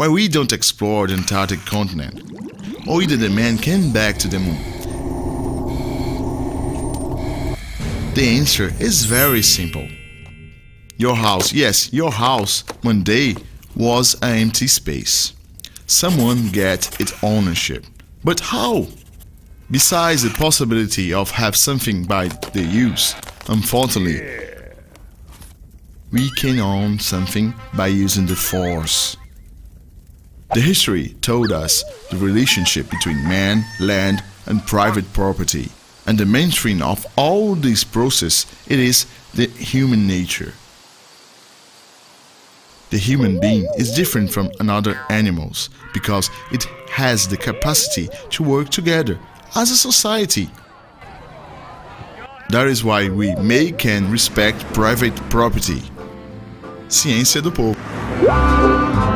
Why we don't explore the Antarctic continent? Or either the man came back to the moon? The answer is very simple. Your house, yes, your house, one day was an empty space. Someone get its ownership. But how? Besides the possibility of have something by the use, unfortunately, we can own something by using the force. The history told us the relationship between man, land, and private property. And the mainstream of all this process it is the human nature. The human being is different from another animals because it has the capacity to work together as a society. That is why we make and respect private property. Ciência do povo.